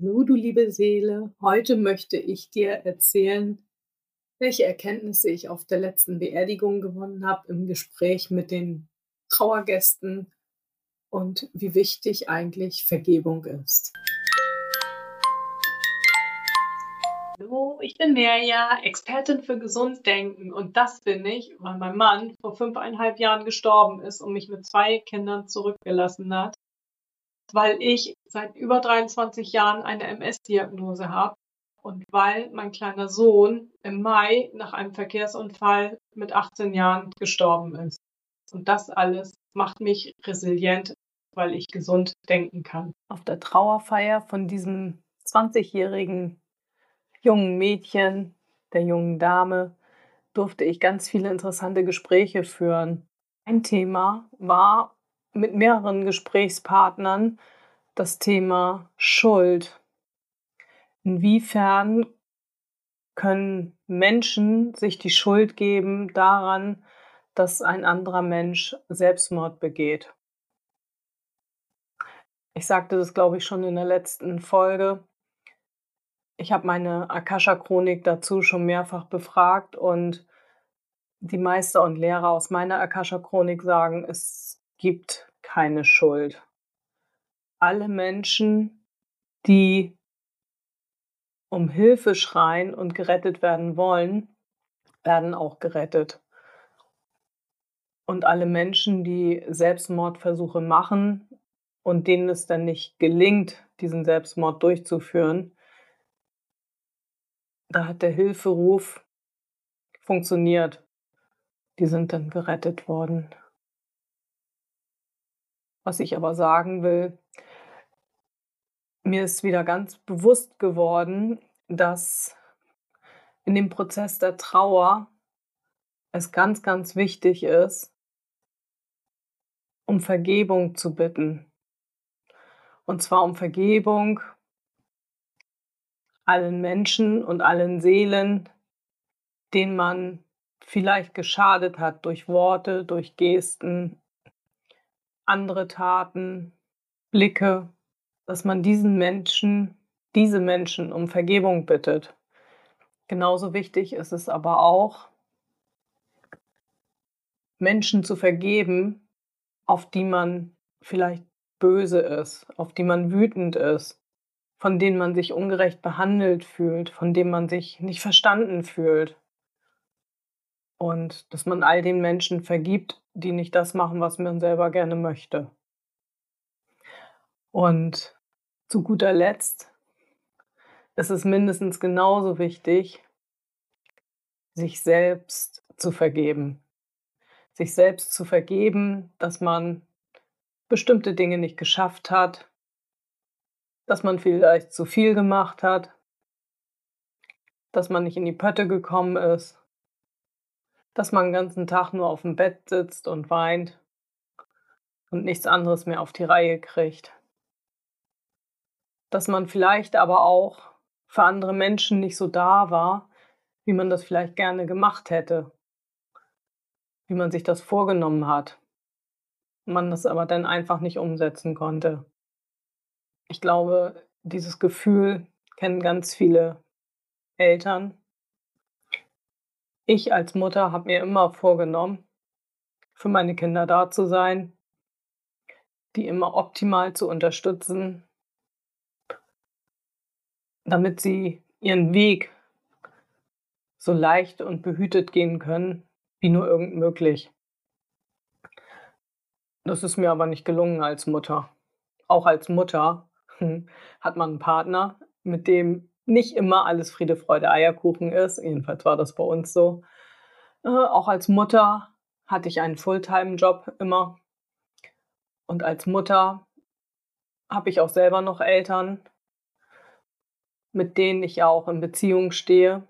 Hallo, du liebe Seele, heute möchte ich dir erzählen, welche Erkenntnisse ich auf der letzten Beerdigung gewonnen habe im Gespräch mit den Trauergästen und wie wichtig eigentlich Vergebung ist. Hallo, ich bin Nerja, Expertin für Gesunddenken. Und das bin ich, weil mein Mann vor fünfeinhalb Jahren gestorben ist und mich mit zwei Kindern zurückgelassen hat weil ich seit über 23 Jahren eine MS-Diagnose habe und weil mein kleiner Sohn im Mai nach einem Verkehrsunfall mit 18 Jahren gestorben ist. Und das alles macht mich resilient, weil ich gesund denken kann. Auf der Trauerfeier von diesem 20-jährigen jungen Mädchen, der jungen Dame, durfte ich ganz viele interessante Gespräche führen. Ein Thema war mit mehreren Gesprächspartnern das Thema Schuld. Inwiefern können Menschen sich die Schuld geben daran, dass ein anderer Mensch Selbstmord begeht? Ich sagte das, glaube ich, schon in der letzten Folge. Ich habe meine Akasha-Chronik dazu schon mehrfach befragt und die Meister und Lehrer aus meiner Akasha-Chronik sagen, es gibt keine Schuld. Alle Menschen, die um Hilfe schreien und gerettet werden wollen, werden auch gerettet. Und alle Menschen, die Selbstmordversuche machen und denen es dann nicht gelingt, diesen Selbstmord durchzuführen, da hat der Hilferuf funktioniert. Die sind dann gerettet worden. Was ich aber sagen will, mir ist wieder ganz bewusst geworden, dass in dem Prozess der Trauer es ganz, ganz wichtig ist, um Vergebung zu bitten. Und zwar um Vergebung allen Menschen und allen Seelen, denen man vielleicht geschadet hat durch Worte, durch Gesten, andere Taten, Blicke, dass man diesen Menschen, diese Menschen um Vergebung bittet. Genauso wichtig ist es aber auch, Menschen zu vergeben, auf die man vielleicht böse ist, auf die man wütend ist, von denen man sich ungerecht behandelt fühlt, von denen man sich nicht verstanden fühlt. Und dass man all den Menschen vergibt, die nicht das machen, was man selber gerne möchte. Und zu guter Letzt ist es mindestens genauso wichtig, sich selbst zu vergeben. Sich selbst zu vergeben, dass man bestimmte Dinge nicht geschafft hat, dass man vielleicht zu viel gemacht hat, dass man nicht in die Pötte gekommen ist, dass man den ganzen Tag nur auf dem Bett sitzt und weint und nichts anderes mehr auf die Reihe kriegt. Dass man vielleicht aber auch für andere Menschen nicht so da war, wie man das vielleicht gerne gemacht hätte, wie man sich das vorgenommen hat, man das aber dann einfach nicht umsetzen konnte. Ich glaube, dieses Gefühl kennen ganz viele Eltern, ich als Mutter habe mir immer vorgenommen, für meine Kinder da zu sein, die immer optimal zu unterstützen, damit sie ihren Weg so leicht und behütet gehen können, wie nur irgend möglich. Das ist mir aber nicht gelungen als Mutter. Auch als Mutter hat man einen Partner, mit dem nicht immer alles Friede, Freude, Eierkuchen ist. Jedenfalls war das bei uns so. Äh, auch als Mutter hatte ich einen Fulltime-Job immer. Und als Mutter habe ich auch selber noch Eltern, mit denen ich auch in Beziehung stehe.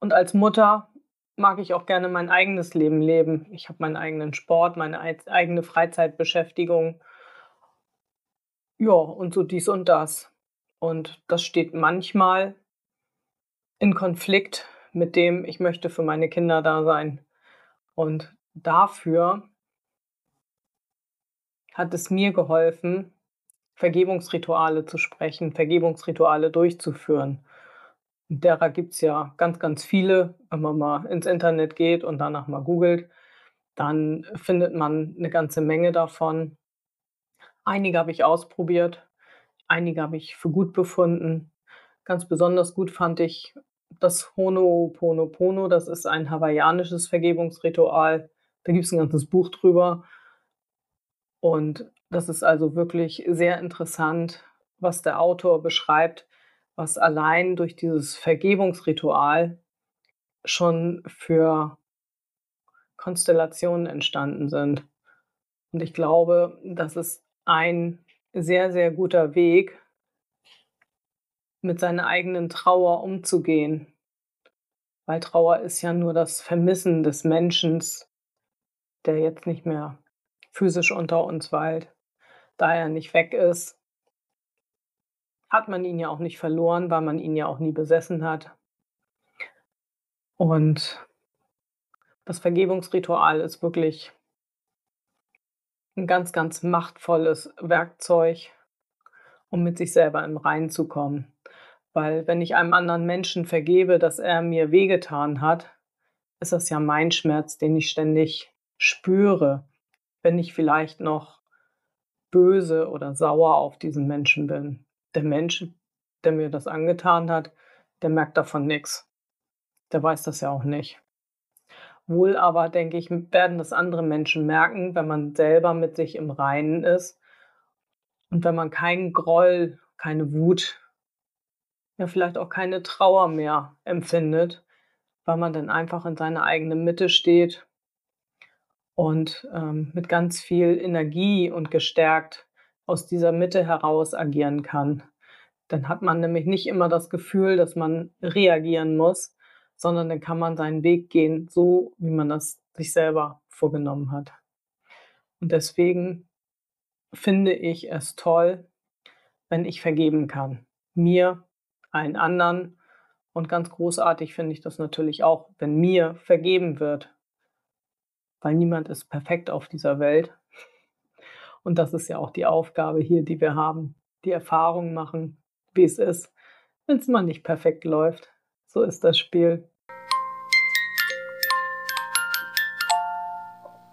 Und als Mutter mag ich auch gerne mein eigenes Leben leben. Ich habe meinen eigenen Sport, meine eigene Freizeitbeschäftigung. Ja, und so dies und das. Und das steht manchmal in Konflikt mit dem, ich möchte für meine Kinder da sein. Und dafür hat es mir geholfen, Vergebungsrituale zu sprechen, Vergebungsrituale durchzuführen. Und derer gibt es ja ganz, ganz viele. Wenn man mal ins Internet geht und danach mal googelt, dann findet man eine ganze Menge davon. Einige habe ich ausprobiert, einige habe ich für gut befunden. Ganz besonders gut fand ich das Ho'oponopono. Das ist ein hawaiianisches Vergebungsritual. Da gibt es ein ganzes Buch drüber. Und das ist also wirklich sehr interessant, was der Autor beschreibt, was allein durch dieses Vergebungsritual schon für Konstellationen entstanden sind. Und ich glaube, das ist ein sehr, sehr guter Weg, mit seiner eigenen Trauer umzugehen. Weil Trauer ist ja nur das Vermissen des Menschen, der jetzt nicht mehr physisch unter uns weilt. Da er nicht weg ist, hat man ihn ja auch nicht verloren, weil man ihn ja auch nie besessen hat. Und das Vergebungsritual ist wirklich ein ganz, ganz machtvolles Werkzeug, um mit sich selber im Reinen zu kommen. Weil wenn ich einem anderen Menschen vergebe, dass er mir wehgetan hat, ist das ja mein Schmerz, den ich ständig spüre, wenn ich vielleicht noch böse oder sauer auf diesen Menschen bin. Der Mensch, der mir das angetan hat, der merkt davon nichts. Der weiß das ja auch nicht. Wohl aber, denke ich, werden das andere Menschen merken, wenn man selber mit sich im Reinen ist und wenn man keinen Groll, keine Wut, ja vielleicht auch keine Trauer mehr empfindet, weil man dann einfach in seiner eigenen Mitte steht und ähm, mit ganz viel Energie und gestärkt aus dieser Mitte heraus agieren kann. Dann hat man nämlich nicht immer das Gefühl, dass man reagieren muss, sondern dann kann man seinen Weg gehen, so wie man das sich selber vorgenommen hat. Und deswegen finde ich es toll, wenn ich vergeben kann. Mir, allen anderen. Und ganz großartig finde ich das natürlich auch, wenn mir vergeben wird weil niemand ist perfekt auf dieser Welt. Und das ist ja auch die Aufgabe hier, die wir haben, die Erfahrung machen, wie es ist, wenn es mal nicht perfekt läuft. So ist das Spiel. Thank you.